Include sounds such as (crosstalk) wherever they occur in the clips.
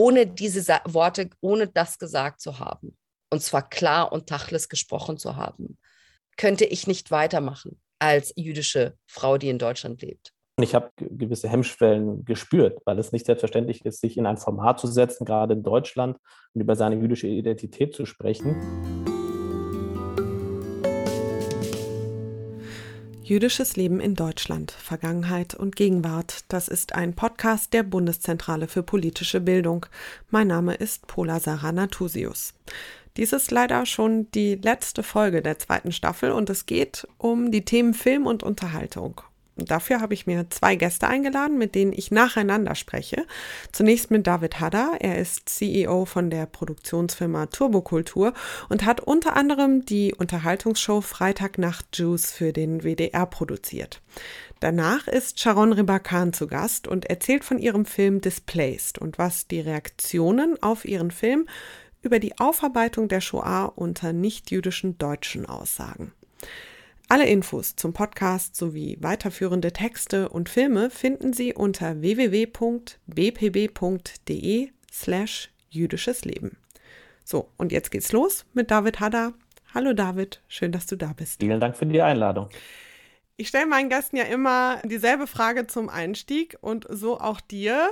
ohne diese Worte, ohne das gesagt zu haben, und zwar klar und tachles gesprochen zu haben, könnte ich nicht weitermachen als jüdische Frau, die in Deutschland lebt. Ich habe gewisse Hemmschwellen gespürt, weil es nicht selbstverständlich ist, sich in ein Format zu setzen, gerade in Deutschland, und über seine jüdische Identität zu sprechen. Jüdisches Leben in Deutschland, Vergangenheit und Gegenwart. Das ist ein Podcast der Bundeszentrale für politische Bildung. Mein Name ist Pola Sarah Natusius. Dies ist leider schon die letzte Folge der zweiten Staffel und es geht um die Themen Film und Unterhaltung. Dafür habe ich mir zwei Gäste eingeladen, mit denen ich nacheinander spreche. Zunächst mit David Hadder. Er ist CEO von der Produktionsfirma Turbokultur und hat unter anderem die Unterhaltungsshow Freitagnacht Juice für den WDR produziert. Danach ist Sharon Ribakan zu Gast und erzählt von ihrem Film Displaced und was die Reaktionen auf ihren Film über die Aufarbeitung der Shoah unter nichtjüdischen Deutschen aussagen. Alle Infos zum Podcast sowie weiterführende Texte und Filme finden Sie unter www.bpb.de slash jüdisches Leben. So, und jetzt geht's los mit David Hadda. Hallo David, schön, dass du da bist. Vielen Dank für die Einladung. Ich stelle meinen Gästen ja immer dieselbe Frage zum Einstieg und so auch dir.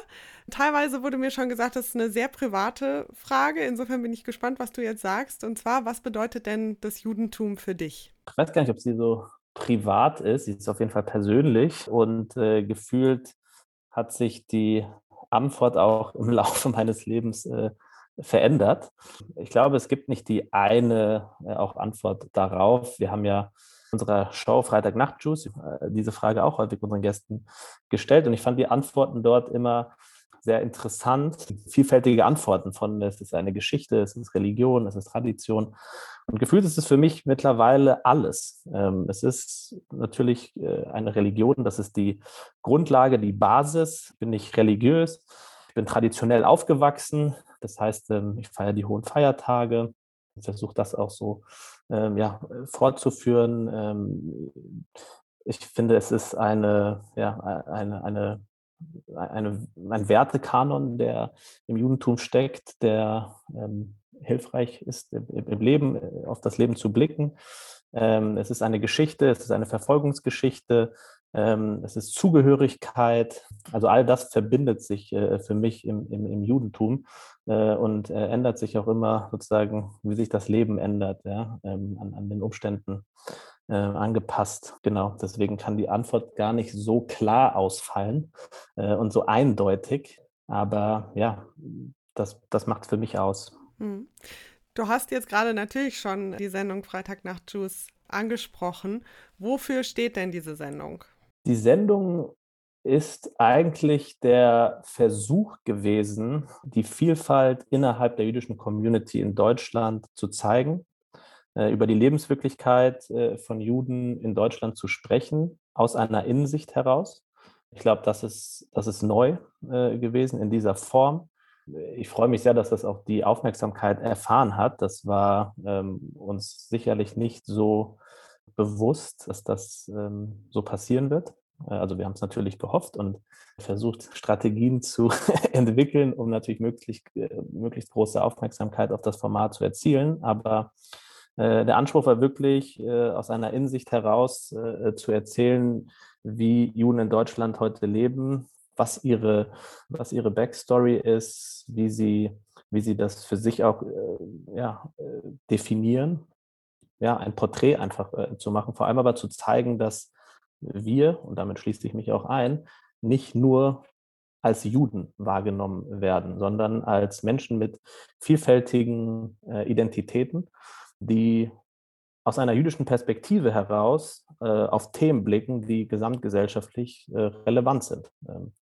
Teilweise wurde mir schon gesagt, das ist eine sehr private Frage. Insofern bin ich gespannt, was du jetzt sagst. Und zwar, was bedeutet denn das Judentum für dich? Ich weiß gar nicht, ob sie so privat ist. Sie ist auf jeden Fall persönlich und äh, gefühlt hat sich die Antwort auch im (laughs) Laufe meines Lebens äh, verändert. Ich glaube, es gibt nicht die eine äh, auch Antwort darauf. Wir haben ja unserer Show Freitagnacht Juice äh, diese Frage auch häufig unseren Gästen gestellt und ich fand die Antworten dort immer sehr interessant. Vielfältige Antworten von, es ist eine Geschichte, es ist Religion, es ist Tradition. Und gefühlt ist es für mich mittlerweile alles. Ähm, es ist natürlich äh, eine Religion, das ist die Grundlage, die Basis. Bin ich religiös, ich bin traditionell aufgewachsen. Das heißt, ähm, ich feiere die hohen Feiertage, versuche das auch so ähm, ja, fortzuführen. Ich finde, es ist eine, ja, eine, eine, eine, ein Wertekanon, der im Judentum steckt, der ähm, hilfreich ist, im, Leben, äh, auf das Leben zu blicken. Ähm, es ist eine Geschichte, es ist eine Verfolgungsgeschichte, ähm, es ist Zugehörigkeit. Also all das verbindet sich äh, für mich im, im, im Judentum äh, und äh, ändert sich auch immer sozusagen, wie sich das Leben ändert, ja, ähm, an, an den Umständen äh, angepasst. Genau, deswegen kann die Antwort gar nicht so klar ausfallen äh, und so eindeutig. Aber ja, das, das macht für mich aus. Hm. Du hast jetzt gerade natürlich schon die Sendung Freitag nach Juice angesprochen. Wofür steht denn diese Sendung? Die Sendung ist eigentlich der Versuch gewesen, die Vielfalt innerhalb der jüdischen Community in Deutschland zu zeigen, über die Lebenswirklichkeit äh, von Juden in Deutschland zu sprechen, aus einer Innensicht heraus. Ich glaube, das ist, das ist neu äh, gewesen in dieser Form. Ich freue mich sehr, dass das auch die Aufmerksamkeit erfahren hat. Das war ähm, uns sicherlich nicht so bewusst, dass das ähm, so passieren wird. Äh, also wir haben es natürlich gehofft und versucht, Strategien zu (laughs) entwickeln, um natürlich möglichst, äh, möglichst große Aufmerksamkeit auf das Format zu erzielen. Aber äh, der Anspruch war wirklich, äh, aus einer Insicht heraus äh, zu erzählen, wie Juden in Deutschland heute leben, was ihre, was ihre Backstory ist, wie sie, wie sie das für sich auch äh, ja, definieren. Ja, ein Porträt einfach äh, zu machen, vor allem aber zu zeigen, dass wir, und damit schließe ich mich auch ein, nicht nur als Juden wahrgenommen werden, sondern als Menschen mit vielfältigen äh, Identitäten, die aus einer jüdischen Perspektive heraus äh, auf Themen blicken, die gesamtgesellschaftlich äh, relevant sind. Ähm,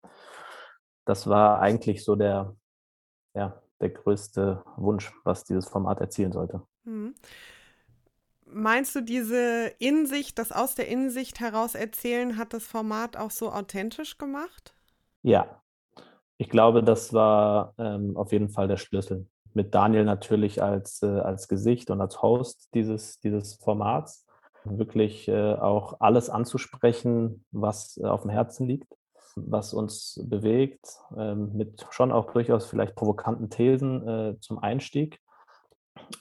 das war eigentlich so der, ja, der größte Wunsch, was dieses Format erzielen sollte. Mhm. Meinst du, diese Insicht, das aus der Insicht heraus erzählen, hat das Format auch so authentisch gemacht? Ja, ich glaube, das war ähm, auf jeden Fall der Schlüssel. Mit Daniel natürlich als, äh, als Gesicht und als Host dieses, dieses Formats. Wirklich äh, auch alles anzusprechen, was äh, auf dem Herzen liegt. was uns bewegt, ähm, mit schon auch durchaus vielleicht provokanten Thesen äh, zum Einstieg.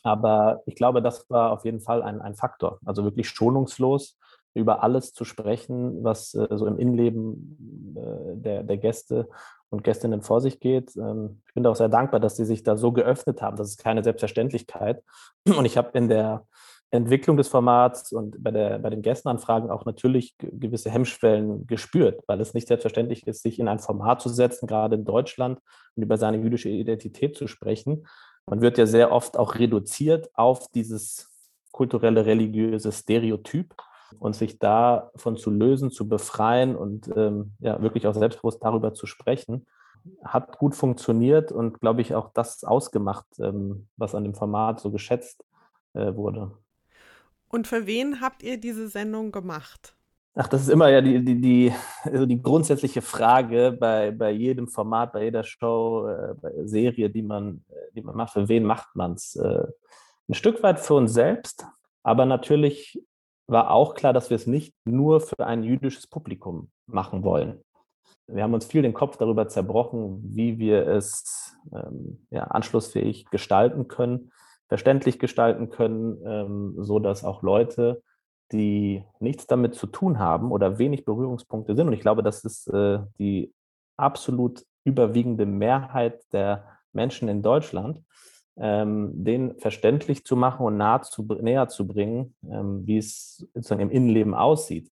Aber ich glaube, das war auf jeden Fall ein, ein Faktor. Also wirklich schonungslos über alles zu sprechen, was äh, so im Innenleben äh, der, der Gäste und Gästinnen vor sich geht. Ähm, ich bin da auch sehr dankbar, dass sie sich da so geöffnet haben. Das ist keine Selbstverständlichkeit. (clears throat) Und ich habe in der Entwicklung des Formats und bei, der, bei den Gästenanfragen auch natürlich gewisse Hemmschwellen gespürt, weil es nicht selbstverständlich ist, sich in ein Format zu setzen, gerade in Deutschland, und über seine jüdische Identität zu sprechen. Man wird ja sehr oft auch reduziert auf dieses kulturelle, religiöse Stereotyp und sich davon zu lösen, zu befreien und ähm, ja, wirklich auch selbstbewusst darüber zu sprechen, hat gut funktioniert und glaube ich auch das ausgemacht, ähm, was an dem Format so geschätzt äh, wurde. Und für wen habt ihr diese Sendung gemacht? Ach, das ist immer ja die, die, die, also die grundsätzliche Frage bei, bei jedem Format, bei jeder Show, äh, bei Serie, die man, die man macht. Für wen macht man es? Äh, ein Stück weit für uns selbst, aber natürlich war auch klar, dass wir es nicht nur für ein jüdisches Publikum machen wollen. Wir haben uns viel den Kopf darüber zerbrochen, wie wir es ähm, ja, anschlussfähig gestalten können, verständlich gestalten können, ähm, so auch Leute, die nichts damit zu tun haben oder wenig Berührungspunkte sind, und ich glaube, das ist äh, die absolut überwiegende Mehrheit der Menschen in Deutschland, ähm, den verständlich zu machen und nahe zu, näher zu bringen, ähm, wie es sozusagen im Innenleben aussieht.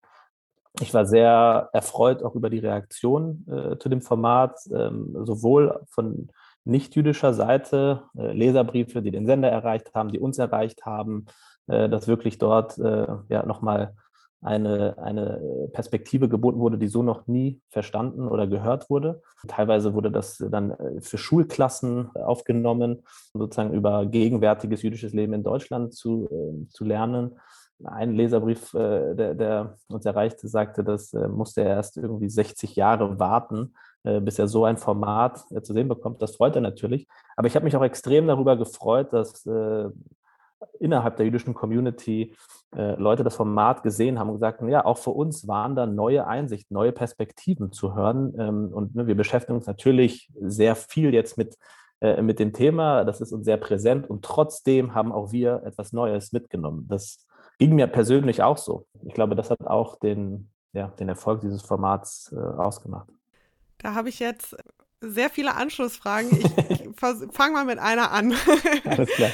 Ich war sehr erfreut auch über die Reaktion äh, zu dem Format, ähm, sowohl von nicht-jüdischer Seite, äh, Leserbriefe, die den Sender erreicht haben, die uns erreicht haben, äh, dass wirklich dort äh, ja nochmal eine, eine Perspektive geboten wurde, die so noch nie verstanden oder gehört wurde. Teilweise wurde das dann äh, für Schulklassen aufgenommen, sozusagen über gegenwärtiges jüdisches Leben in Deutschland zu, äh, zu lernen. Ein Leserbrief, äh, der, der, uns erreichte, sagte, das musste er erst irgendwie 60 Jahre warten, bis er so ein Format zu sehen bekommt. Das freut er natürlich. Aber ich habe mich auch extrem darüber gefreut, dass innerhalb der jüdischen Community äh, Leute das Format gesehen haben und gesagt haben, ja, auch für uns waren da neue Einsichten, neue Perspektiven zu hören. Ähm, und ne, wir beschäftigen uns natürlich sehr viel jetzt mit, äh, mit dem Thema. Das ist uns sehr präsent und trotzdem haben auch wir etwas Neues mitgenommen. Das ging mir persönlich auch so. Ich glaube, das hat auch den, ja, den Erfolg dieses Formats äh, ausgemacht. Da habe ich jetzt sehr viele Anschlussfragen. Ich (laughs) fange mal mit einer an. Alles klar.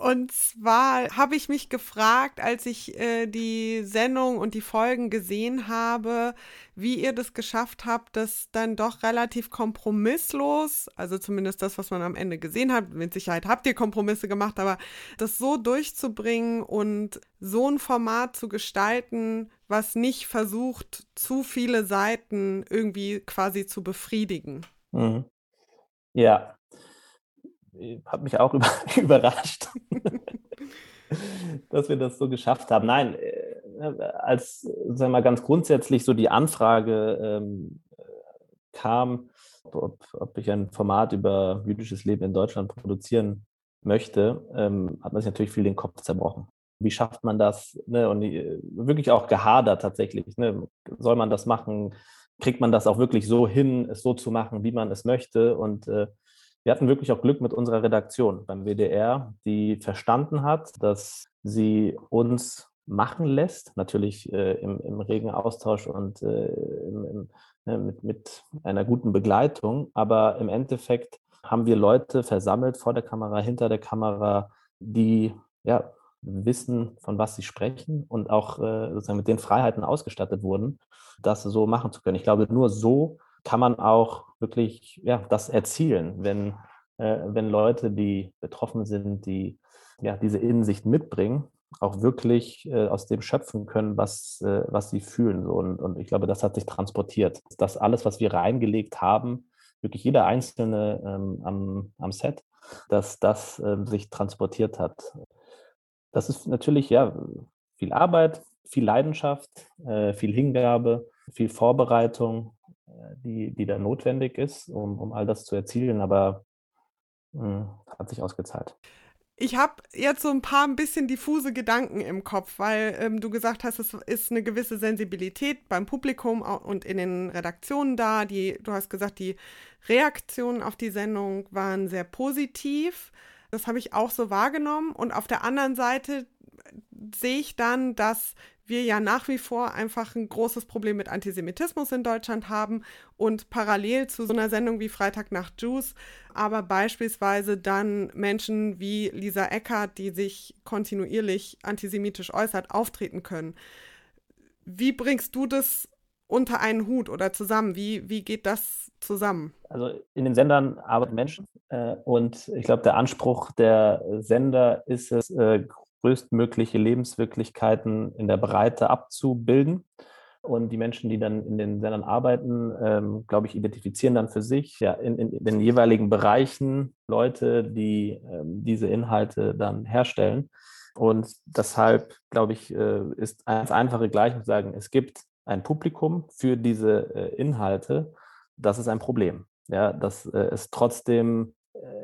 Und zwar habe ich mich gefragt, als ich äh, die Sendung und die Folgen gesehen habe, wie ihr das geschafft habt, das dann doch relativ kompromisslos, also zumindest das, was man am Ende gesehen hat, mit Sicherheit habt ihr Kompromisse gemacht, aber das so durchzubringen und so ein Format zu gestalten, was nicht versucht, zu viele Seiten irgendwie quasi zu befriedigen. Mhm. Ja, hat mich auch (laughs) über, überrascht, dass wir das so geschafft haben. Nein, äh, als sagen wir mal, ganz grundsätzlich so die Anfrage ähm, kam, ob, ob, ich ein Format über jüdisches Leben in Deutschland produzieren möchte, ähm, hat man sich natürlich viel den Kopf zerbrochen. Wie schafft man das? Ne? Und die, wirklich auch gehadert tatsächlich. Ne? Soll man das machen? Kriegt man das auch wirklich so hin, es so zu machen, wie man es möchte? Und äh, wir hatten wirklich auch Glück mit unserer Redaktion beim WDR, die verstanden hat, dass sie uns machen lässt, natürlich äh, im, im, regen Austausch und äh, im, im, ne, mit, mit einer guten Begleitung. Aber im Endeffekt haben wir Leute versammelt vor der Kamera, hinter der Kamera, die ja, wissen, von was sie sprechen und auch äh, sozusagen mit den Freiheiten ausgestattet wurden, das so machen zu können. Ich glaube, nur so kann man auch wirklich ja, das erzielen, wenn, äh, wenn Leute, die betroffen sind, die ja, diese Innensicht mitbringen, auch wirklich äh, aus dem schöpfen können, was, äh, was sie fühlen. Und, und ich glaube, das hat sich transportiert. Das alles, was wir reingelegt haben, wirklich jeder Einzelne ähm, am, am Set, dass das äh, sich transportiert hat. Das ist natürlich ja viel Arbeit, viel Leidenschaft, äh, viel Hingabe, viel Vorbereitung die, die da notwendig ist, um, um all das zu erzielen, aber mh, hm, hat sich ausgezahlt. Ich habe jetzt so ein paar ein bisschen diffuse Gedanken im Kopf, weil ähm, du gesagt hast, es ist eine gewisse Sensibilität beim Publikum und in den Redaktionen da. Die, du hast gesagt, die Reaktionen auf die Sendung waren sehr positiv. Das habe ich auch so wahrgenommen. Und auf der anderen Seite sehe ich dann, dass wir ja nach wie vor einfach ein großes Problem mit Antisemitismus in Deutschland haben und parallel zu so einer Sendung wie Freitag nach Jews, aber beispielsweise dann Menschen wie Lisa Eckert, die sich kontinuierlich antisemitisch äußert, auftreten können. Wie bringst du das unter einen Hut oder zusammen? Wie, wie geht das zusammen? Also in den Sendern arbeiten Menschen äh, und ich glaube, der Anspruch der Sender ist es, äh, größtmögliche Lebenswirklichkeiten in der Breite abzubilden. Und die Menschen, die dann in den Sendern arbeiten, ähm, glaube ich, identifizieren dann für sich ja, in, in, in den jeweiligen Bereichen Leute, die ähm, diese Inhalte dann herstellen. Und deshalb, glaube ich, äh, ist eine einfache Gleichung zu sagen, es gibt ein Publikum für diese äh, Inhalte. Das ist ein Problem. Ja, dass äh, es trotzdem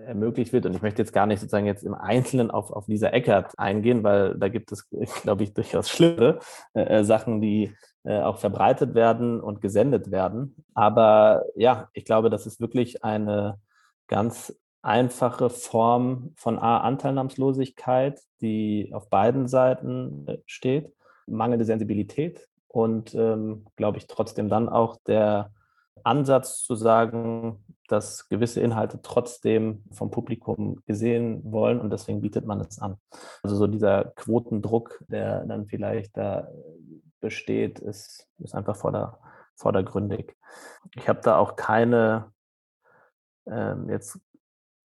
ermöglicht wird. Und ich möchte jetzt gar nicht sozusagen jetzt im Einzelnen auf, auf Lisa Eckert eingehen, weil da gibt es, (laughs) glaube ich, durchaus schlimme äh, äh, Sachen, die äh, auch verbreitet werden und gesendet werden. Aber ja, ich glaube, das ist wirklich eine ganz einfache Form von A, Anteilnahmslosigkeit, die auf beiden Seiten äh, steht, mangelnde Sensibilität und, ähm, glaube ich, trotzdem dann auch der Ansatz zu sagen, dass gewisse Inhalte trotzdem vom Publikum gesehen wollen und deswegen bietet man es an. Also so dieser Quotendruck, der dann vielleicht da besteht, ist, ist einfach vorder, vordergründig. Ich habe da auch keine ähm, jetzt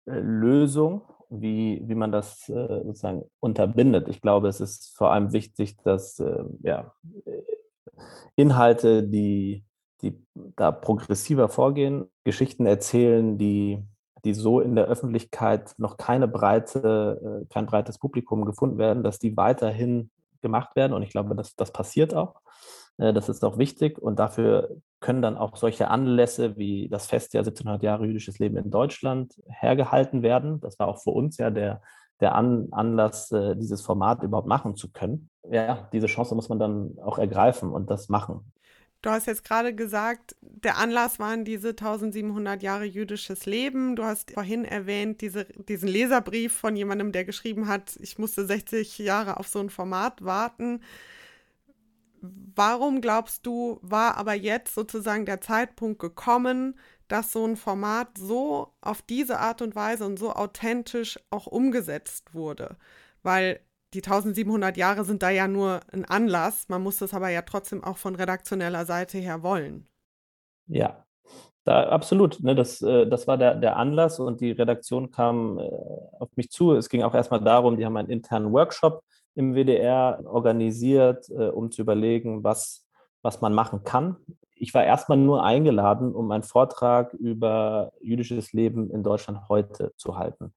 äh, Lösung, wie, wie man das äh, sozusagen unterbindet. Ich glaube, es ist vor allem wichtig, dass äh, ja, Inhalte, die die da progressiver vorgehen, Geschichten erzählen, die, die so in der Öffentlichkeit noch keine breite, äh, kein breites Publikum gefunden werden, dass die weiterhin gemacht werden. Und ich glaube, das, das passiert auch. Äh, das ist auch wichtig. Und dafür können dann auch solche Anlässe wie das Festjahr 1700 Jahre jüdisches Leben in Deutschland hergehalten werden. Das war auch für uns ja der, der An Anlass, äh, dieses Format überhaupt machen zu können. Ja, diese Chance muss man dann auch ergreifen und das machen. Du hast jetzt gerade gesagt, der Anlass waren diese 1700 Jahre jüdisches Leben. Du hast vorhin erwähnt, diese, diesen Leserbrief von jemandem, der geschrieben hat, ich musste 60 Jahre auf so ein Format warten. Warum glaubst du, war aber jetzt sozusagen der Zeitpunkt gekommen, dass so ein Format so auf diese Art und Weise und so authentisch auch umgesetzt wurde? Weil die 1700 Jahre sind da ja nur ein Anlass. Man muss das aber ja trotzdem auch von redaktioneller Seite her wollen. Ja, da, absolut. Ne, das, äh, das war der, der Anlass und die Redaktion kam äh, auf mich zu. Es ging auch erstmal darum, die haben einen internen Workshop im WDR organisiert, äh, um zu überlegen, was, was man machen kann. Ich war erstmal nur eingeladen, um einen Vortrag über jüdisches Leben in Deutschland heute zu halten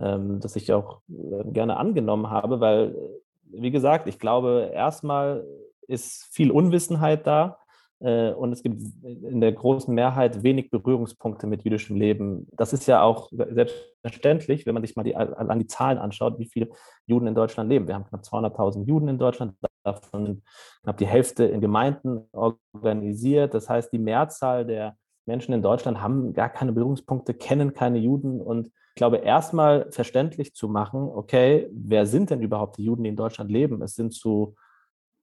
ähm, das ich auch äh, gerne angenommen habe, weil, äh, wie gesagt, ich glaube, erstmal ist viel Unwissenheit da äh, und es gibt in der großen Mehrheit wenig Berührungspunkte mit jüdischem Leben. Das ist ja auch selbstverständlich, wenn man sich mal die, an die Zahlen anschaut, wie viele Juden in Deutschland leben. Wir haben knapp 200.000 Juden in Deutschland, davon knapp die Hälfte in Gemeinden organisiert. Das heißt, die Mehrzahl der Menschen in Deutschland haben gar keine Berührungspunkte, kennen keine Juden und ich glaube, erstmal verständlich zu machen, okay, wer sind denn überhaupt die Juden, die in Deutschland leben? Es sind zu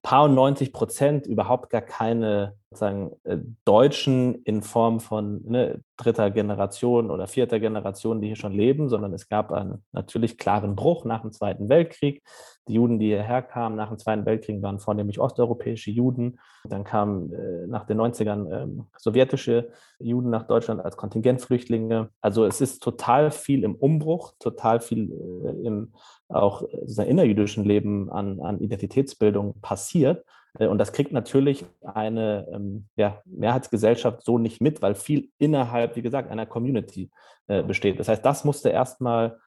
paar 90 Prozent überhaupt gar keine sozusagen, äh, Deutschen in Form von ne, dritter Generation oder vierter Generation, die hier schon leben, sondern es gab einen natürlich klaren Bruch nach dem Zweiten Weltkrieg. Die Juden, die hierher kamen nach dem Zweiten Weltkrieg, waren vornehmlich osteuropäische Juden. Dann kamen äh, nach den 90ern äh, sowjetische Juden nach Deutschland als Kontingentflüchtlinge. Also es ist total viel im Umbruch, total viel äh, im auch äh, innerjüdischen Leben an, an Identitätsbildung passiert. Äh, und das kriegt natürlich eine ähm, ja, Mehrheitsgesellschaft so nicht mit, weil viel innerhalb, wie gesagt, einer Community äh, besteht. Das heißt, das musste erstmal,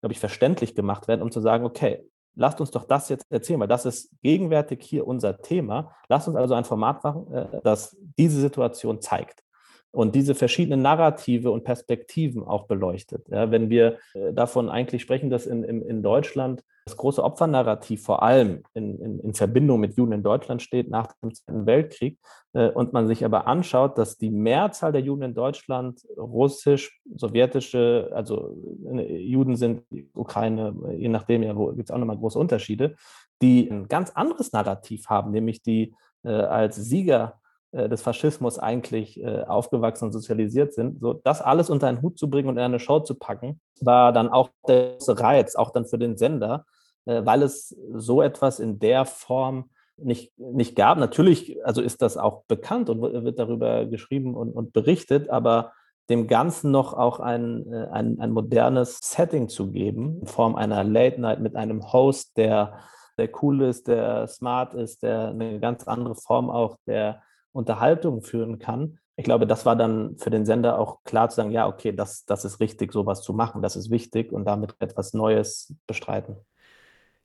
glaube ich, verständlich gemacht werden, um zu sagen, okay, lasst uns doch das jetzt erzählen, weil das ist gegenwärtig hier unser Thema. Lasst uns also ein Format machen, äh, das diese Situation zeigt. Und diese verschiedenen Narrative und Perspektiven auch beleuchtet. Ja, wenn wir äh, davon eigentlich sprechen, dass in, in, in Deutschland das große Opfernarrativ vor allem in, in, in, Verbindung mit Juden in Deutschland steht nach dem Zweiten Weltkrieg äh, und man sich aber anschaut, dass die Mehrzahl der Juden in Deutschland russisch, sowjetische, also äh, Juden sind, Ukraine, je nachdem, ja, wo gibt es auch nochmal große Unterschiede, die ein ganz anderes Narrativ haben, nämlich die äh, als Sieger äh, des Faschismus eigentlich äh, aufgewachsen und sozialisiert sind, so das alles unter einen Hut zu bringen und in eine Show zu packen, war dann auch der große Reiz, auch dann für den Sender, äh, weil es so etwas in der Form nicht, nicht gab. Natürlich, also ist das auch bekannt und wird darüber geschrieben und, und berichtet, aber dem Ganzen noch auch ein, ein, ein modernes Setting zu geben, in Form einer Late Night mit einem Host, der, der cool ist, der smart ist, der eine ganz andere Form auch der Unterhaltung führen kann. Ich glaube, das war dann für den Sender auch klar zu sagen, ja, okay, das, das ist richtig, sowas zu machen, das ist wichtig und damit etwas Neues bestreiten.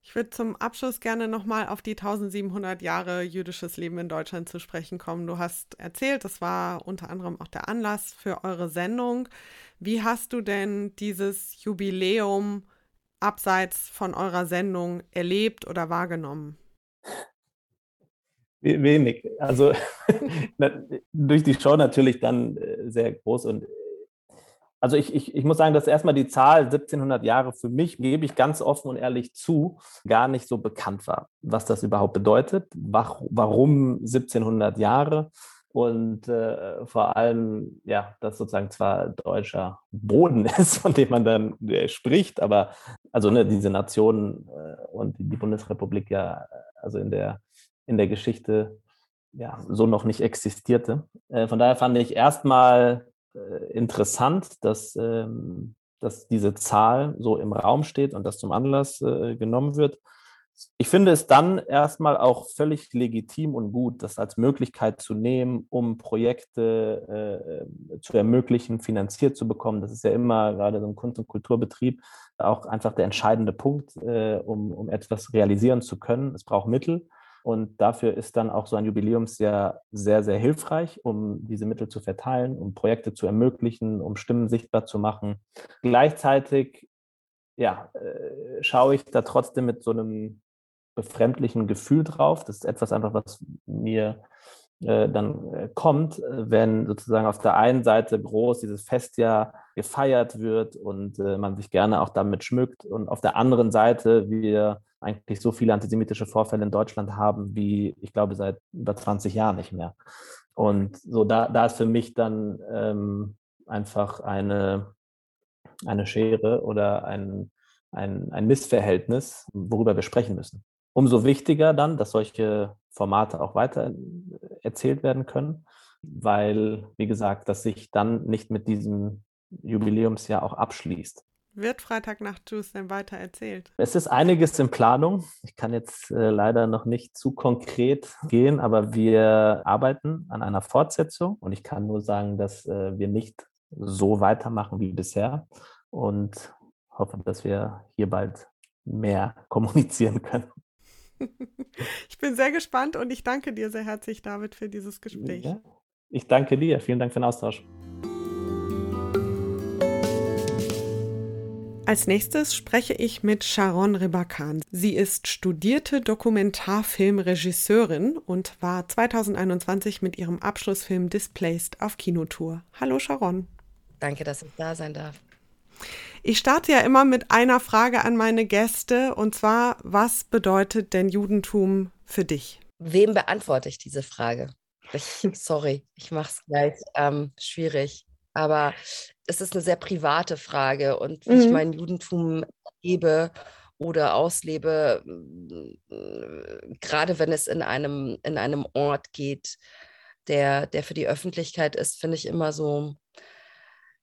Ich würde zum Abschluss gerne nochmal auf die 1700 Jahre jüdisches Leben in Deutschland zu sprechen kommen. Du hast erzählt, das war unter anderem auch der Anlass für eure Sendung. Wie hast du denn dieses Jubiläum abseits von eurer Sendung erlebt oder wahrgenommen? Wenig. Also (laughs) durch die Show natürlich dann äh, sehr groß und also ich, ich, ich muss sagen, dass erstmal die Zahl 1700 Jahre für mich, gebe ich ganz offen und ehrlich zu, gar nicht so bekannt war, was das überhaupt bedeutet, warum 1700 Jahre und äh, vor allem, ja, dass sozusagen zwar deutscher Boden (laughs) ist, von dem man dann äh, spricht, aber also ne, diese Nation äh, und die Bundesrepublik ja, also in der in der Geschichte ja, so noch nicht existierte. Äh, von daher fand ich erstmal äh, interessant, dass, ähm, dass diese Zahl so im Raum steht und das zum Anlass äh, genommen wird. Ich finde es dann erstmal auch völlig legitim und gut, das als Möglichkeit zu nehmen, um Projekte äh, zu ermöglichen, finanziert zu bekommen. Das ist ja immer gerade so ein Kunst- und Kulturbetrieb auch einfach der entscheidende Punkt, äh, um, um etwas realisieren zu können. Es braucht Mittel. Und dafür ist dann auch so ein Jubiläumsjahr sehr, sehr hilfreich, um diese Mittel zu verteilen, um Projekte zu ermöglichen, um Stimmen sichtbar zu machen. Gleichzeitig ja, äh, schaue ich da trotzdem mit so einem befremdlichen Gefühl drauf. Das ist etwas einfach, was mir äh, dann äh, kommt, äh, wenn sozusagen auf der einen Seite groß dieses Festjahr gefeiert wird und man sich gerne auch damit schmückt und auf der anderen Seite wir eigentlich so viele antisemitische Vorfälle in Deutschland haben, wie ich glaube seit über 20 Jahren nicht mehr. Und so da, da ist für mich dann ähm, einfach eine, eine Schere oder ein, ein, ein Missverhältnis, worüber wir sprechen müssen. Umso wichtiger dann, dass solche Formate auch weiter erzählt werden können, weil, wie gesagt, dass sich dann nicht mit diesem Jubiläumsjahr auch abschließt. Wird Freitagnacht Juice denn weiter erzählt? Es ist einiges in Planung. Ich kann jetzt äh, leider noch nicht zu konkret gehen, aber wir arbeiten an einer Fortsetzung und ich kann nur sagen, dass äh, wir nicht so weitermachen wie bisher und hoffe, dass wir hier bald mehr (laughs) kommunizieren können. (laughs) Ich bin sehr gespannt und ich danke dir sehr herzlich, David, für dieses Gespräch. Ja, ich danke dir. Vielen Dank für den Austausch. Als nächstes spreche ich mit Sharon Rebakan. Sie ist studierte Dokumentarfilmregisseurin und war 2021 mit ihrem Abschlussfilm Displaced auf Kinotour. Hallo Sharon. Danke, dass ich da sein darf. Ich starte ja immer mit einer Frage an meine Gäste und zwar, was bedeutet denn Judentum für dich? Wem beantworte ich diese Frage? Ich, sorry, ich mache es gleich ähm, schwierig. Aber es ist eine sehr private Frage und wie mhm. ich mein Judentum lebe oder auslebe, gerade wenn es in einem, in einem Ort geht, der, der für die Öffentlichkeit ist, finde ich immer so,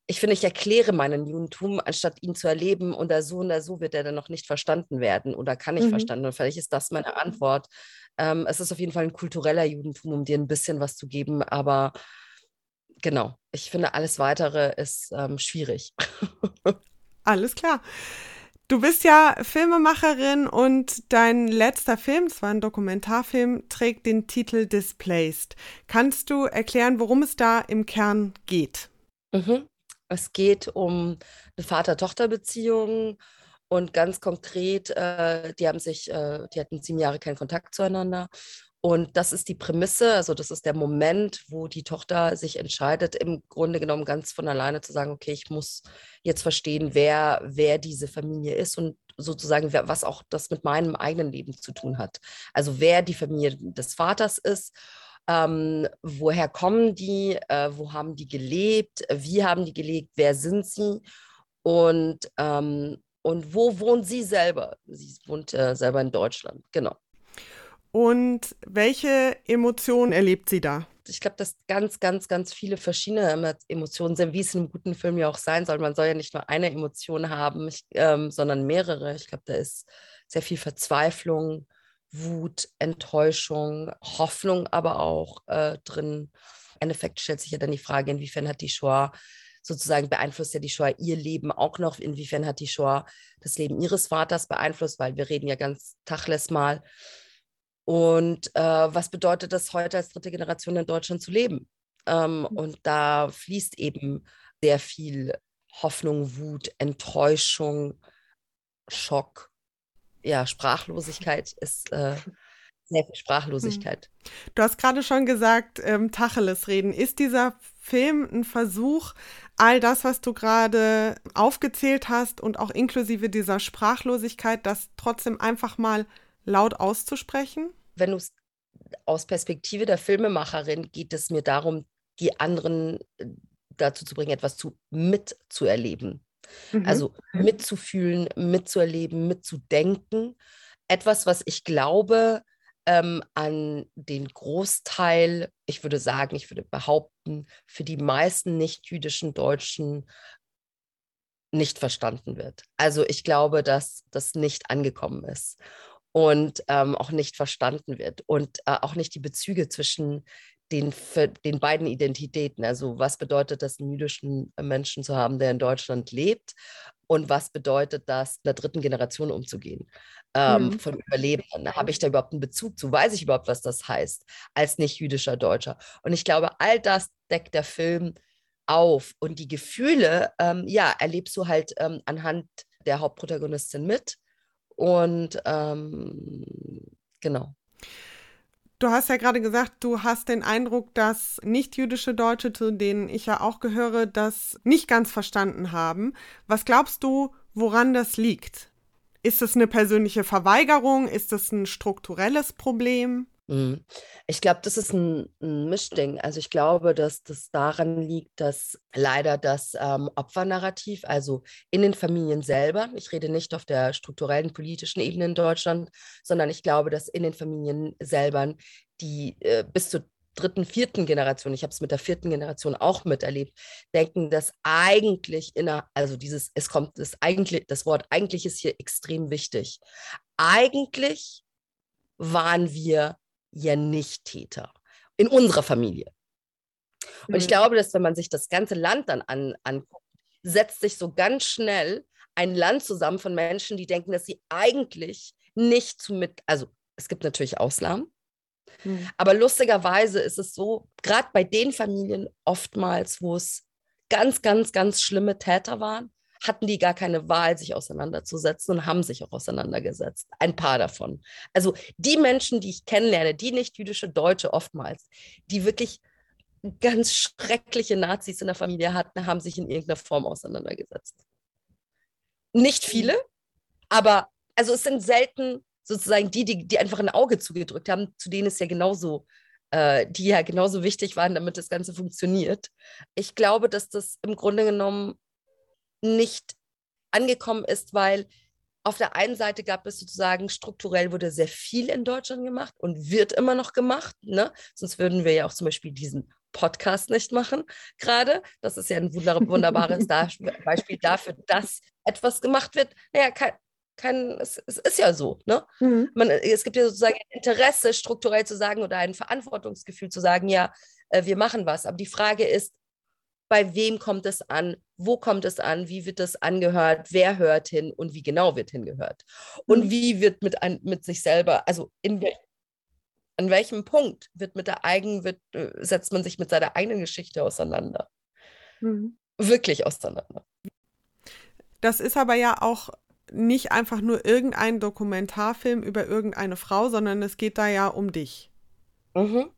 ich finde, ich erkläre meinen Judentum, anstatt ihn zu erleben und da so und da so wird er dann noch nicht verstanden werden oder kann nicht mhm. verstanden. Und vielleicht ist das meine Antwort. Ähm, es ist auf jeden Fall ein kultureller Judentum, um dir ein bisschen was zu geben, aber genau, ich finde, alles Weitere ist ähm, schwierig. (laughs) alles klar. Du bist ja Filmemacherin und dein letzter Film, es war ein Dokumentarfilm, trägt den Titel Displaced. Kannst du erklären, worum es da im Kern geht? Mhm. Es geht um eine Vater-Tochter-Beziehung und ganz konkret, äh, die haben sich, äh, die hatten sieben Jahre keinen Kontakt zueinander und das ist die Prämisse, also das ist der Moment, wo die Tochter sich entscheidet, im Grunde genommen ganz von alleine zu sagen, okay, ich muss jetzt verstehen, wer, wer diese Familie ist und sozusagen, was auch das mit meinem eigenen Leben zu tun hat. Also wer die Familie des Vaters ist, ähm, woher kommen die, äh, wo haben die gelebt, wie haben die gelebt, wer sind sie und, ähm, und wo wohnt sie selber? Sie wohnt äh, selber in Deutschland, genau. Und welche Emotionen erlebt sie da? Ich glaube, dass ganz, ganz, ganz viele verschiedene Emotionen sind, wie es in einem guten Film ja auch sein soll. Man soll ja nicht nur eine Emotion haben, ich, ähm, sondern mehrere. Ich glaube, da ist sehr viel Verzweiflung, Wut, Enttäuschung, Hoffnung aber auch äh, drin. Im Endeffekt stellt sich ja dann die Frage, inwiefern hat die Shoah sozusagen beeinflusst ja die Shoah ihr Leben auch noch, inwiefern hat die Shoah das Leben ihres Vaters beeinflusst, weil wir reden ja ganz tachles mal und äh, was bedeutet das heute als dritte Generation in Deutschland zu leben? Ähm, mhm. und da fließt eben sehr viel Hoffnung, Wut, Enttäuschung, Schock. Ja, Sprachlosigkeit ist äh, sehr viel Sprachlosigkeit. Hm. Du hast gerade schon gesagt, ähm, Tacheles reden. Ist dieser Film ein Versuch, all das, was du gerade aufgezählt hast und auch inklusive dieser Sprachlosigkeit, das trotzdem einfach mal laut auszusprechen? Wenn du es aus Perspektive der Filmemacherin geht es mir darum, die anderen äh, dazu zu bringen, etwas zu mitzuerleben. Mhm. Also mitzufühlen, mitzuerleben, mitzudenken. Etwas, was ich glaube, ähm, an den Großteil, ich würde sagen, ich würde behaupten, für die meisten nicht-jüdischen Deutschen nicht verstanden wird. Also ich glaube, dass das nicht angekommen ist und ähm, auch nicht verstanden wird und äh, auch nicht die Bezüge zwischen den, den beiden Identitäten. Also was bedeutet das, einen jüdischen Menschen zu haben, der in Deutschland lebt und was bedeutet das, einer dritten Generation umzugehen ähm, mhm. von Überlebenden? Habe ich da überhaupt einen Bezug zu? Weiß ich überhaupt, was das heißt als nicht jüdischer Deutscher? Und ich glaube, all das deckt der Film auf und die Gefühle, ähm, ja, erlebst du halt ähm, anhand der Hauptprotagonistin mit und ähm, genau. Du hast ja gerade gesagt, du hast den Eindruck, dass nicht-jüdische Deutsche, zu denen ich ja auch gehöre, das nicht ganz verstanden haben. Was glaubst du, woran das liegt? Ist es eine persönliche Verweigerung? Ist es ein strukturelles Problem? Mhm. Ich glaube, das ist ein, ein, Mischding. Also ich glaube, dass das daran liegt, dass leider das ähm, Opfernarrativ, also in den Familien selber, ich rede nicht auf der strukturellen politischen Ebene in Deutschland, sondern ich glaube, dass in den Familien selber die äh, bis zur dritten, vierten Generation, ich habe es mit der vierten Generation auch miterlebt, denken, dass eigentlich inner, also dieses, es kommt, das eigentlich, das Wort eigentlich ist hier extrem wichtig. Eigentlich waren wir ja nicht Täter. In unserer Familie. Und ich glaube, dass wenn man sich das ganze Land dann an, anguckt, setzt sich so ganz schnell ein Land zusammen von Menschen, die denken, dass sie eigentlich nicht zu mit, also es gibt natürlich Ausnahmen, mhm. aber lustigerweise ist es so, gerade bei den Familien oftmals, wo es ganz, ganz, ganz schlimme Täter waren, hatten die gar keine Wahl, sich auseinanderzusetzen und haben sich auch auseinandergesetzt. Ein paar davon. Also die Menschen, die ich kennenlerne, die nicht jüdische Deutsche oftmals, die wirklich ganz schreckliche Nazis in der Familie hatten, haben sich in irgendeiner Form auseinandergesetzt. Nicht mhm. viele, aber also es sind selten sozusagen die, die, die einfach ein Auge zugedrückt haben, zu denen es ja genauso äh, die ja genauso wichtig waren, damit das Ganze funktioniert. Ich glaube, dass das im Grunde genommen nicht angekommen ist, weil auf der einen Seite gab es sozusagen strukturell wurde sehr viel in Deutschland gemacht und wird immer noch gemacht. Ne? Sonst würden wir ja auch zum Beispiel diesen Podcast nicht machen gerade. Das ist ja ein wunderbares Beispiel dafür, dass etwas gemacht wird. Naja, kein, kein, es, es ist ja so. Ne? Mhm. Man, es gibt ja sozusagen ein Interesse, strukturell zu sagen oder ein Verantwortungsgefühl zu sagen, ja, äh, wir machen was. Aber die Frage ist, bei wem kommt es an, wo kommt es an, wie wird es angehört, wer hört hin und wie genau wird hingehört. Und mhm. wie wird mit, ein, mit sich selber, also in, an welchem Punkt wird mit der eigenen, wird, äh, setzt man sich mit seiner eigenen Geschichte auseinander. Mhm. Wirklich auseinander. Das ist aber ja auch nicht einfach nur irgendein Dokumentarfilm über irgendeine Frau, sondern es geht da ja um dich. Mhm.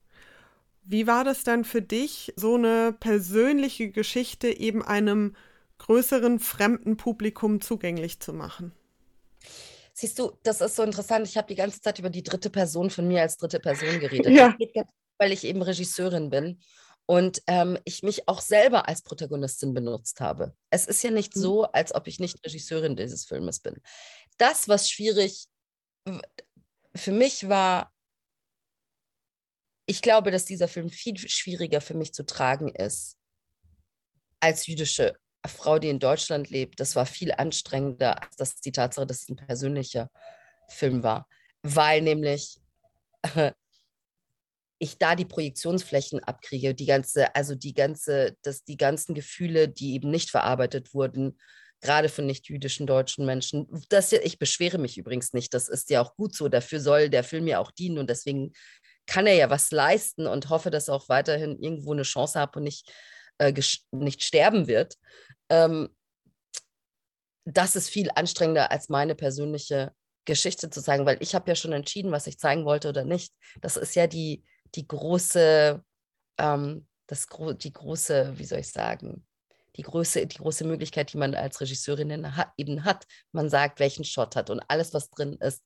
Wie war das dann für dich, so eine persönliche Geschichte eben einem größeren fremden Publikum zugänglich zu machen? Siehst du, das ist so interessant. Ich habe die ganze Zeit über die dritte Person von mir als dritte Person geredet. Ja. Weil ich eben Regisseurin bin und ähm, ich mich auch selber als Protagonistin benutzt habe. Es ist ja nicht mhm. so, als ob ich nicht Regisseurin dieses Filmes bin. Das, was schwierig für mich war, ich glaube, dass dieser Film viel schwieriger für mich zu tragen ist als jüdische Frau, die in Deutschland lebt. Das war viel anstrengender als das, die Tatsache, dass es ein persönlicher Film war, weil nämlich (laughs) ich da die Projektionsflächen abkriege, die ganze, also die ganze, dass die ganzen Gefühle, die eben nicht verarbeitet wurden, gerade von nicht-jüdischen deutschen Menschen. Das, ich beschwere mich übrigens nicht, das ist ja auch gut so, dafür soll der Film ja auch dienen und deswegen kann er ja was leisten und hoffe, dass er auch weiterhin irgendwo eine Chance hat und nicht, äh, nicht sterben wird. Ähm, das ist viel anstrengender als meine persönliche Geschichte zu zeigen, weil ich habe ja schon entschieden, was ich zeigen wollte oder nicht. Das ist ja die, die große, ähm, das, die große, wie soll ich sagen, die große, die große Möglichkeit, die man als Regisseurin eben hat. Man sagt, welchen Shot hat und alles, was drin ist,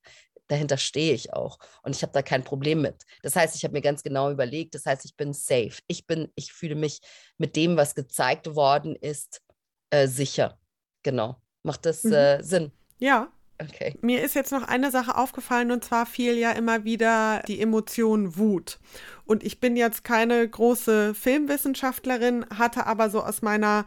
dahinter stehe ich auch. Und ich habe da kein Problem mit. Das heißt, ich habe mir ganz genau überlegt, das heißt, ich bin safe. Ich bin, ich fühle mich mit dem, was gezeigt worden ist, äh, sicher. Genau. Macht das mhm. äh, Sinn? Ja, Okay. Mir ist jetzt noch eine Sache aufgefallen und zwar fiel ja immer wieder die Emotion Wut. Und ich bin jetzt keine große Filmwissenschaftlerin, hatte aber so aus meiner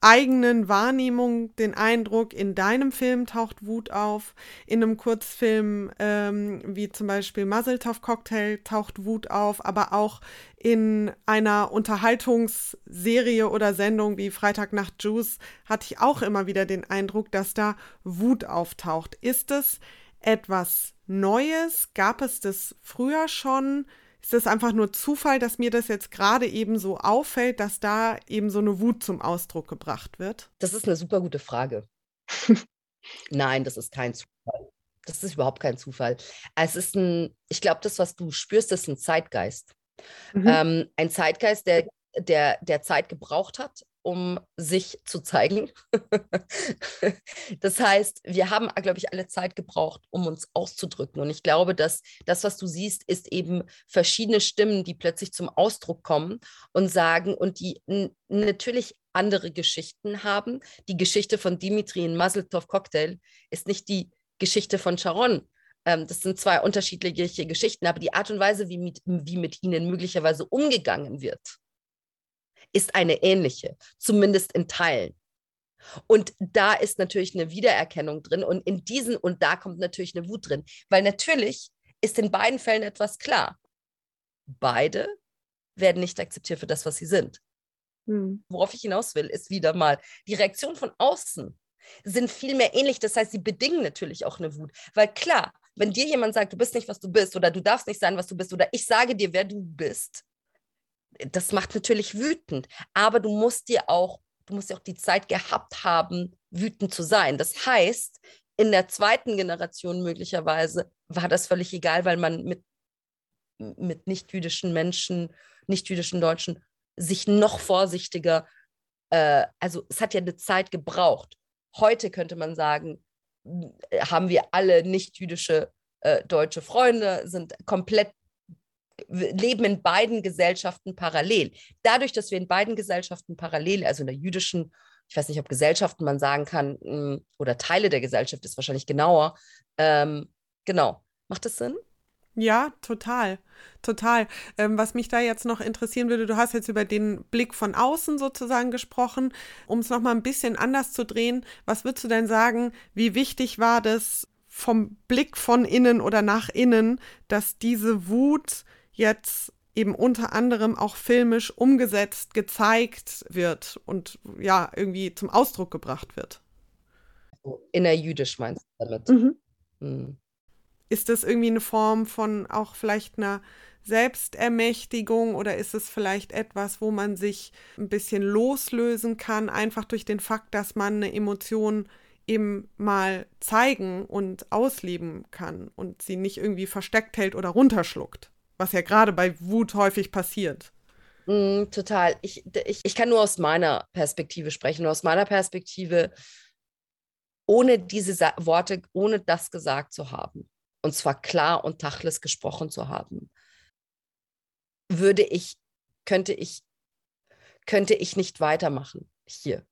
eigenen Wahrnehmung den Eindruck, in deinem Film taucht Wut auf, in einem Kurzfilm ähm, wie zum Beispiel Muzzletop Cocktail taucht Wut auf, aber auch in einer Unterhaltungsserie oder Sendung wie Freitagnacht Juice hatte ich auch immer wieder den Eindruck, dass da Wut auftaucht. Ist es etwas Neues? Gab es das früher schon? Ist es einfach nur Zufall, dass mir das jetzt gerade eben so auffällt, dass da eben so eine Wut zum Ausdruck gebracht wird? Das ist eine super gute Frage. (laughs) Nein, das ist kein Zufall. Das ist überhaupt kein Zufall. Es ist ein, ich glaube, das, was du spürst, ist ein Zeitgeist. Mhm. Ähm, ein Zeitgeist, der, der, der Zeit gebraucht hat, um sich zu zeigen. das heißt, wir haben, glaube ich, alle Zeit gebraucht, um uns auszudrücken. Und ich glaube, dass das, was du siehst, ist eben verschiedene Stimmen, die plötzlich zum Ausdruck kommen und sagen und die natürlich andere Geschichten haben. Die Geschichte von Dimitri in Mazeltov Cocktail ist nicht die Geschichte von Sharon. Ähm, das sind zwei unterschiedliche Geschichten, aber die Art und Weise, wie mit, wie mit ihnen möglicherweise umgegangen wird, ist eine ähnliche, zumindest in Teilen. Und da ist natürlich eine Wiedererkennung drin und in diesen und da kommt natürlich eine Wut drin, weil natürlich ist in beiden Fällen etwas klar. Beide werden nicht akzeptiert für das, was sie sind. Hm. Worauf ich hinaus will, ist wieder mal die Reaktion von außen sind viel mehr ähnlich. Das heißt, sie bedingen natürlich auch eine Wut. Weil klar, wenn dir jemand sagt, du bist nicht, was du bist oder du darfst nicht sein, was du bist oder ich sage dir, wer du bist, das macht natürlich wütend, aber du musst dir auch, du musst ja auch die Zeit gehabt haben, wütend zu sein. Das heißt, in der zweiten Generation möglicherweise war das völlig egal, weil man mit, mit nicht-jüdischen Menschen, nicht-jüdischen Deutschen sich noch vorsichtiger, äh, also es hat ja eine Zeit gebraucht. Heute könnte man sagen, haben wir alle nicht-jüdische äh, deutsche Freunde, sind komplett leben in beiden Gesellschaften parallel. Dadurch, dass wir in beiden Gesellschaften parallel, also in der jüdischen, ich weiß nicht, ob Gesellschaften man sagen kann, hm, oder Teile der Gesellschaft ist wahrscheinlich genauer. Ähm, genau. Macht das Sinn? Ja, total, total. Ähm, was mich da jetzt noch interessieren würde, du hast jetzt über den Blick von außen sozusagen gesprochen. Um es nochmal ein bisschen anders zu drehen, was würdest du denn sagen, wie wichtig war das vom Blick von innen oder nach innen, dass diese Wut jetzt eben unter anderem auch filmisch umgesetzt, gezeigt wird und ja, irgendwie zum Ausdruck gebracht wird. Innerjüdisch meinst du damit? Mhm. Mhm. Ist das irgendwie eine Form von auch vielleicht einer Selbstermächtigung oder ist es vielleicht etwas, wo man sich ein bisschen loslösen kann, einfach durch den Fakt, dass man eine Emotion eben mal zeigen und ausleben kann und sie nicht irgendwie versteckt hält oder runterschluckt, was ja gerade bei Wut häufig passiert. Mm, total. Ich, ich, ich kann nur aus meiner Perspektive sprechen. Aus meiner Perspektive, ohne diese Sa Worte, ohne das gesagt zu haben, und zwar klar und tachles gesprochen zu haben, würde ich, könnte ich, könnte ich nicht weitermachen hier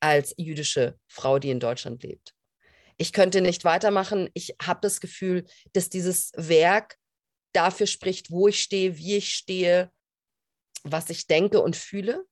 als jüdische Frau, die in Deutschland lebt. Ich könnte nicht weitermachen. Ich habe das Gefühl, dass dieses Werk dafür spricht, wo ich stehe, wie ich stehe, was ich denke und fühle.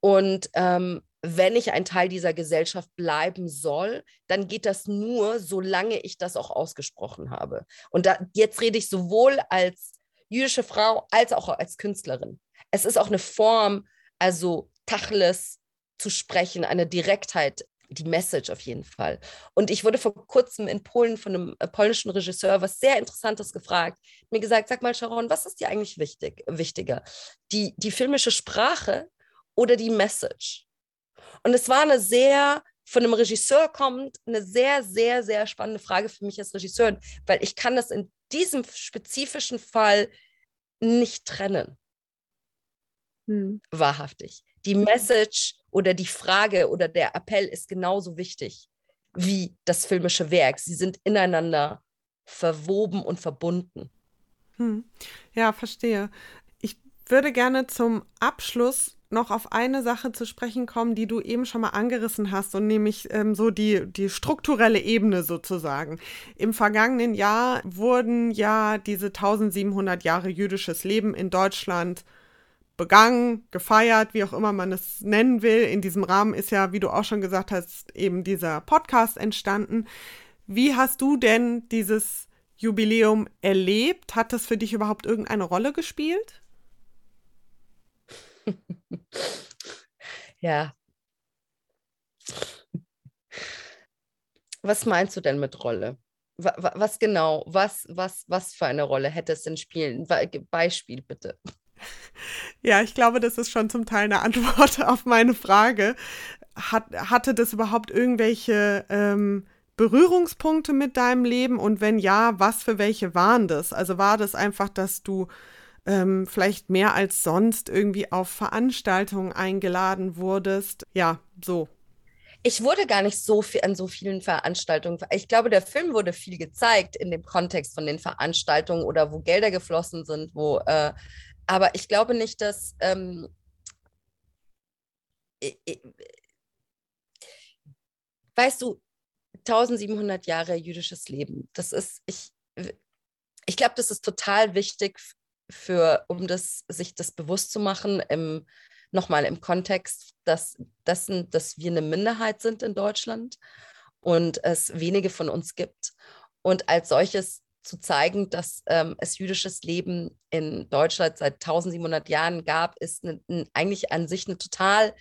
Und ähm, wenn ich ein Teil dieser Gesellschaft bleiben soll, dann geht das nur, solange ich das auch ausgesprochen habe. Und da, jetzt rede ich sowohl als jüdische Frau als auch als Künstlerin. Es ist auch eine Form, also Tachles zu sprechen, eine Direktheit, die Message auf jeden Fall. Und ich wurde vor kurzem in Polen von einem äh, polnischen Regisseur was sehr Interessantes gefragt. Mir gesagt, sag mal, Sharon, was ist dir eigentlich wichtig, wichtiger? Die, die filmische Sprache oder die Message? Und es war eine sehr, von einem Regisseur kommt, eine sehr, sehr, sehr spannende Frage für mich als Regisseurin, weil ich kann das in diesem spezifischen Fall nicht trennen. Hm. Wahrhaftig. Die Message oder die Frage oder der Appell ist genauso wichtig wie das filmische Werk. Sie sind ineinander verwoben und verbunden. Hm. Ja, verstehe. Ich würde gerne zum Abschluss noch auf eine Sache zu sprechen kommen, die du eben schon mal angerissen hast, und nämlich ähm, so die, die strukturelle Ebene sozusagen. Im vergangenen Jahr wurden ja diese 1700 Jahre jüdisches Leben in Deutschland begangen, gefeiert, wie auch immer man es nennen will. In diesem Rahmen ist ja, wie du auch schon gesagt hast, eben dieser Podcast entstanden. Wie hast du denn dieses Jubiläum erlebt? Hat das für dich überhaupt irgendeine Rolle gespielt? (laughs) ja. Was meinst du denn mit Rolle? Was genau, was, was, was für eine Rolle hätte es denn spielen? Beispiel bitte. (laughs) Ja, ich glaube, das ist schon zum Teil eine (laughs) Antwort auf meine Frage. Hat, hatte das überhaupt irgendwelche ähm, Berührungspunkte mit deinem Leben? Und wenn ja, was für welche waren das? Also war das einfach, dass du ähm, vielleicht mehr als sonst irgendwie auf Veranstaltungen eingeladen wurdest. Ja, so. Ich wurde gar nicht so viel an so vielen Veranstaltungen. Ich glaube, der Film wurde viel gezeigt in dem Kontext von den Veranstaltungen oder wo Gelder geflossen sind, wo. Äh, aber ich glaube nicht, dass. Ähm, weißt du, 1700 Jahre jüdisches Leben. Das ist, ich, ich glaube, das ist total wichtig für, um das, sich das bewusst zu machen, im, nochmal im Kontext dass, dessen, dass wir eine Minderheit sind in Deutschland und es wenige von uns gibt. Und als solches zu zeigen, dass ähm, es jüdisches Leben in Deutschland seit 1700 Jahren gab, ist ne, ne, eigentlich an sich eine total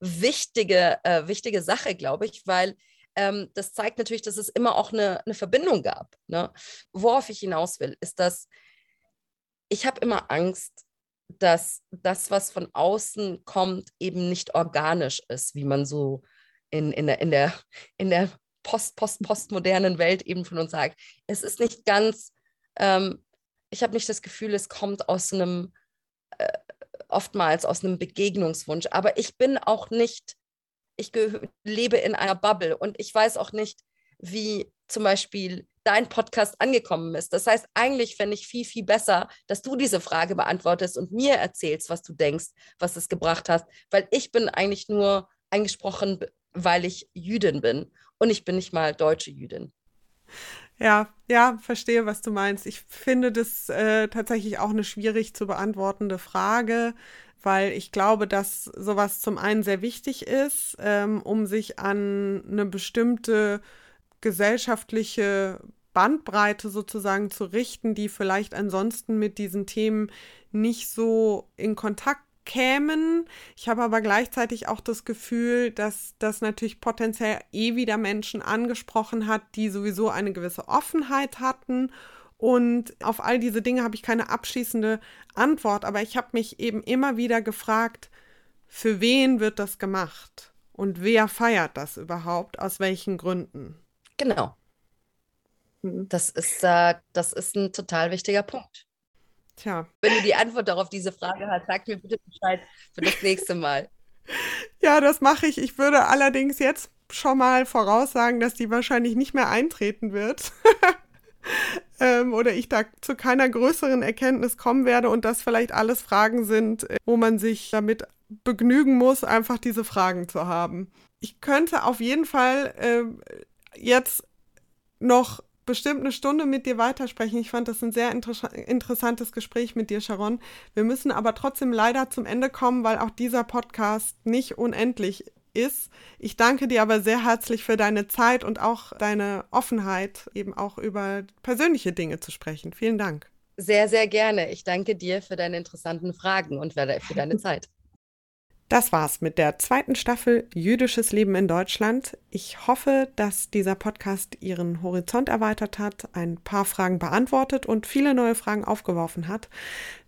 wichtige, äh, wichtige Sache, glaube ich, weil ähm, das zeigt natürlich, dass es immer auch eine, eine Verbindung gab. Ne? Worauf ich hinaus will, ist, dass ich habe immer Angst, dass das, was von außen kommt, eben nicht organisch ist, wie man so in, in der, in der, in der post, post, postmodernen Welt eben von uns sagt. Es ist nicht ganz, ähm, ich habe nicht das Gefühl, es kommt aus einem, äh, oftmals aus einem Begegnungswunsch, aber ich bin auch nicht, ich lebe in einer Bubble und ich weiß auch nicht, wie zum Beispiel dein Podcast angekommen ist. Das heißt, eigentlich fände ich viel, viel besser, dass du diese Frage beantwortest und mir erzählst, was du denkst, was es gebracht hast, weil ich bin eigentlich nur eingesprochen, weil ich Jüdin bin und ich bin nicht mal deutsche Jüdin. Ja, ja, verstehe, was du meinst. Ich finde das äh, tatsächlich auch eine schwierig zu beantwortende Frage, weil ich glaube, dass sowas zum einen sehr wichtig ist, ähm, um sich an eine bestimmte gesellschaftliche Bandbreite sozusagen zu richten, die vielleicht ansonsten mit diesen Themen nicht so in Kontakt kämen. Ich habe aber gleichzeitig auch das Gefühl, dass das natürlich potenziell eh wieder Menschen angesprochen hat, die sowieso eine gewisse Offenheit hatten. Und auf all diese Dinge habe ich keine abschließende Antwort, aber ich habe mich eben immer wieder gefragt, für wen wird das gemacht? Und wer feiert das überhaupt? Aus welchen Gründen? Genau. Hm. Das ist, äh, das ist ein total wichtiger Punkt. Tja. Wenn du die Antwort darauf diese Frage hast, sag mir bitte Bescheid für das nächste Mal. Ja, das mache ich. Ich würde allerdings jetzt schon mal voraussagen, dass die wahrscheinlich nicht mehr eintreten wird. (laughs) ähm, oder ich da zu keiner größeren Erkenntnis kommen werde und das vielleicht alles Fragen sind, äh, wo man sich damit begnügen muss, einfach diese Fragen zu haben. Ich könnte auf jeden Fall äh, jetzt noch bestimmt eine Stunde mit dir weitersprechen. Ich fand das ein sehr inter interessantes Gespräch mit dir, Sharon. Wir müssen aber trotzdem leider zum Ende kommen, weil auch dieser Podcast nicht unendlich ist. Ich danke dir aber sehr herzlich für deine Zeit und auch deine Offenheit, eben auch über persönliche Dinge zu sprechen. Vielen Dank. Sehr, sehr gerne. Ich danke dir für deine interessanten Fragen und für deine Zeit. Das war's mit der zweiten Staffel Jüdisches Leben in Deutschland. Ich hoffe, dass dieser Podcast Ihren Horizont erweitert hat, ein paar Fragen beantwortet und viele neue Fragen aufgeworfen hat.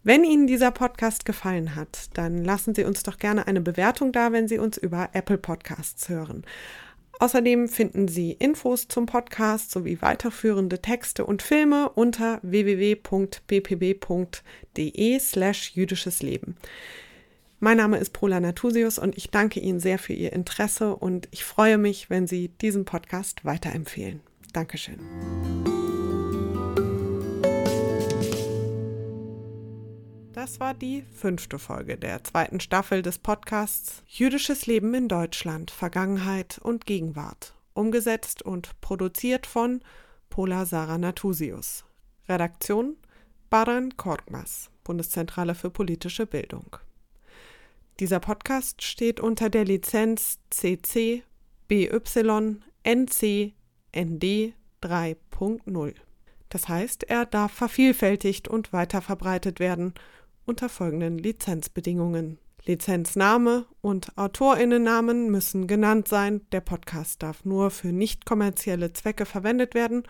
Wenn Ihnen dieser Podcast gefallen hat, dann lassen Sie uns doch gerne eine Bewertung da, wenn Sie uns über Apple Podcasts hören. Außerdem finden Sie Infos zum Podcast sowie weiterführende Texte und Filme unter www.ppb.de slash jüdisches Leben. Mein Name ist Prola Natusius und ich danke Ihnen sehr für Ihr Interesse und ich freue mich, wenn Sie diesen Podcast weiterempfehlen. Dankeschön. Das war die fünfte Folge der zweiten Staffel des Podcasts Jüdisches Leben in Deutschland, Vergangenheit und Gegenwart, umgesetzt und produziert von Pola Sarah Natusius. Redaktion Baran Korkmaz, Bundeszentrale für politische Bildung. Dieser Podcast steht unter der Lizenz CC BY NC ND 3.0. Das heißt, er darf vervielfältigt und weiterverbreitet werden unter folgenden Lizenzbedingungen. Lizenzname und Autorinnennamen müssen genannt sein, der Podcast darf nur für nicht kommerzielle Zwecke verwendet werden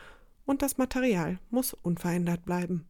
und das Material muss unverändert bleiben.